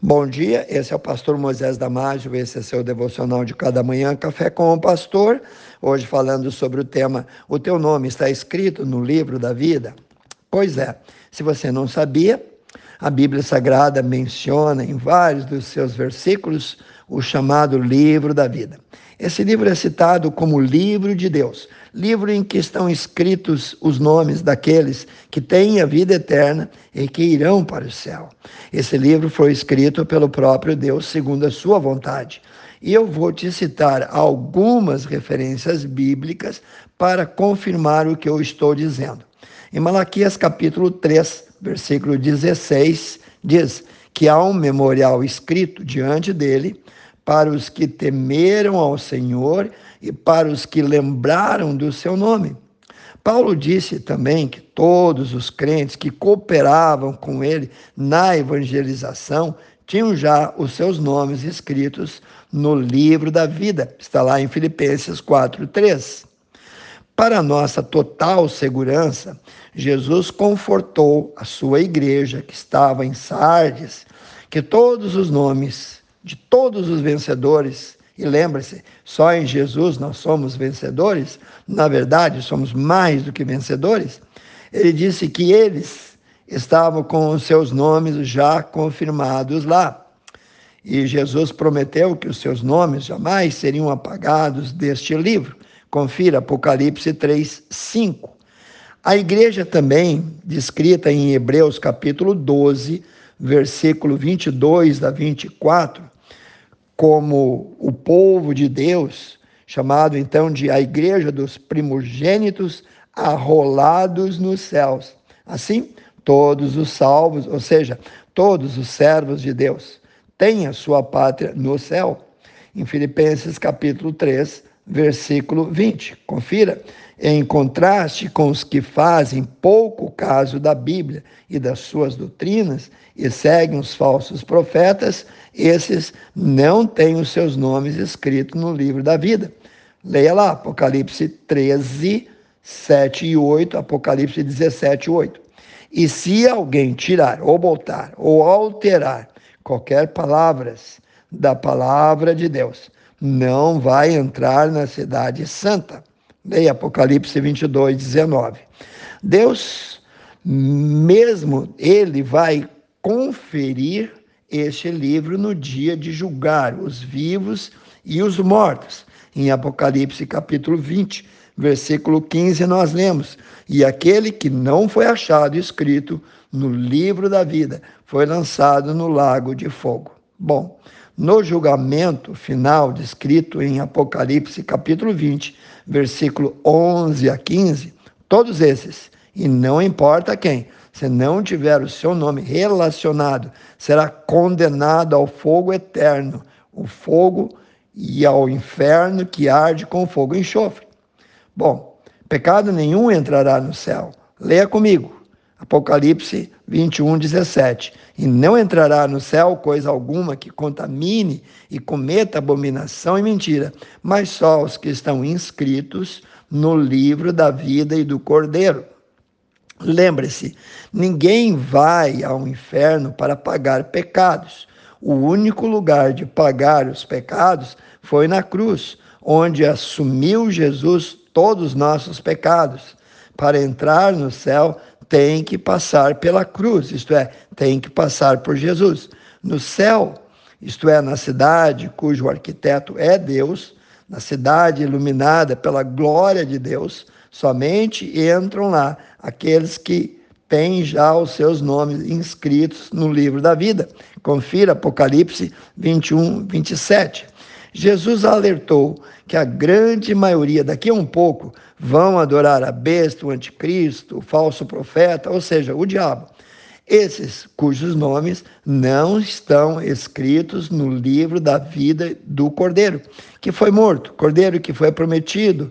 Bom dia, esse é o pastor Moisés Damásio, esse é seu devocional de cada manhã, Café com o Pastor. Hoje falando sobre o tema O teu nome está escrito no livro da vida. Pois é, se você não sabia, a Bíblia Sagrada menciona em vários dos seus versículos o chamado livro da vida. Esse livro é citado como livro de Deus, livro em que estão escritos os nomes daqueles que têm a vida eterna e que irão para o céu. Esse livro foi escrito pelo próprio Deus segundo a sua vontade. E eu vou te citar algumas referências bíblicas para confirmar o que eu estou dizendo. Em Malaquias capítulo 3, versículo 16, diz que há um memorial escrito diante dele para os que temeram ao Senhor e para os que lembraram do seu nome. Paulo disse também que todos os crentes que cooperavam com ele na evangelização tinham já os seus nomes escritos no livro da vida. Está lá em Filipenses 4:3. Para nossa total segurança, Jesus confortou a sua igreja que estava em Sardes, que todos os nomes de todos os vencedores. E lembre-se, só em Jesus nós somos vencedores, na verdade, somos mais do que vencedores. Ele disse que eles estavam com os seus nomes já confirmados lá. E Jesus prometeu que os seus nomes jamais seriam apagados deste livro. Confira Apocalipse 3, 5. A igreja também, descrita em Hebreus capítulo 12, versículo 22 a 24, como o povo de Deus, chamado então de a igreja dos primogênitos arrolados nos céus. Assim, todos os salvos, ou seja, todos os servos de Deus, têm a sua pátria no céu. Em Filipenses capítulo 3, versículo 20. Confira. Em contraste com os que fazem pouco caso da Bíblia e das suas doutrinas e seguem os falsos profetas, esses não têm os seus nomes escritos no livro da vida. Leia lá, Apocalipse 13, 7 e 8, Apocalipse 17, 8. E se alguém tirar, ou botar, ou alterar qualquer palavras da palavra de Deus, não vai entrar na cidade santa. Leia Apocalipse 22, 19. Deus, mesmo, ele vai conferir este livro no dia de julgar os vivos e os mortos. Em Apocalipse capítulo 20, versículo 15, nós lemos: E aquele que não foi achado escrito no livro da vida foi lançado no lago de fogo. Bom, no julgamento final descrito em Apocalipse capítulo 20, versículo 11 a 15, todos esses, e não importa quem, se não tiver o seu nome relacionado, será condenado ao fogo eterno, o fogo e ao inferno que arde com fogo e enxofre. Bom, pecado nenhum entrará no céu. Leia comigo. Apocalipse 21, 17. E não entrará no céu coisa alguma que contamine e cometa abominação e mentira, mas só os que estão inscritos no livro da vida e do Cordeiro. Lembre-se, ninguém vai ao inferno para pagar pecados. O único lugar de pagar os pecados foi na cruz, onde assumiu Jesus todos os nossos pecados. Para entrar no céu, tem que passar pela cruz, isto é, tem que passar por Jesus. No céu, isto é, na cidade cujo arquiteto é Deus, na cidade iluminada pela glória de Deus, somente entram lá aqueles que têm já os seus nomes inscritos no livro da vida. Confira Apocalipse 21, 27. Jesus alertou que a grande maioria, daqui a um pouco, vão adorar a besta, o anticristo, o falso profeta, ou seja, o diabo. Esses cujos nomes não estão escritos no livro da vida do Cordeiro, que foi morto, Cordeiro que foi prometido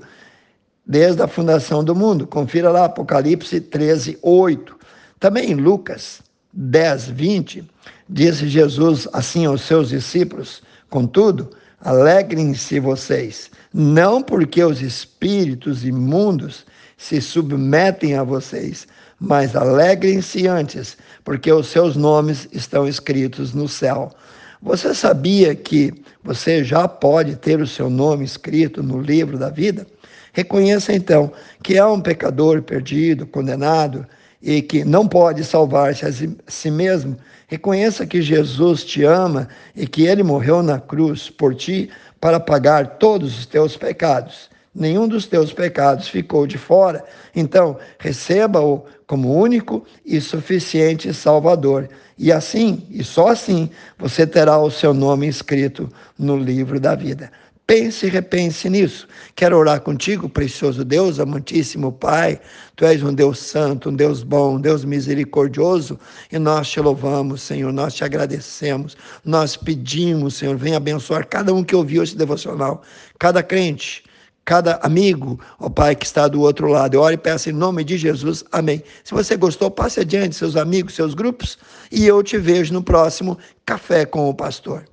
desde a fundação do mundo. Confira lá Apocalipse 13, 8. Também em Lucas 10, 20, disse Jesus assim aos seus discípulos: Contudo, Alegrem-se vocês, não porque os espíritos imundos se submetem a vocês, mas alegrem-se antes, porque os seus nomes estão escritos no céu. Você sabia que você já pode ter o seu nome escrito no livro da vida? Reconheça então que é um pecador perdido, condenado e que não pode salvar-se a si mesmo. Reconheça que Jesus te ama e que ele morreu na cruz por ti para pagar todos os teus pecados. Nenhum dos teus pecados ficou de fora. Então, receba-o como único e suficiente Salvador. E assim, e só assim, você terá o seu nome escrito no livro da vida. Pense e repense nisso. Quero orar contigo, precioso Deus, amantíssimo Pai. Tu és um Deus santo, um Deus bom, um Deus misericordioso. E nós te louvamos, Senhor. Nós te agradecemos. Nós pedimos, Senhor, venha abençoar cada um que ouviu esse devocional, cada crente cada amigo, ó Pai, que está do outro lado. Eu oro e peço em nome de Jesus. Amém. Se você gostou, passe adiante, seus amigos, seus grupos, e eu te vejo no próximo Café com o Pastor.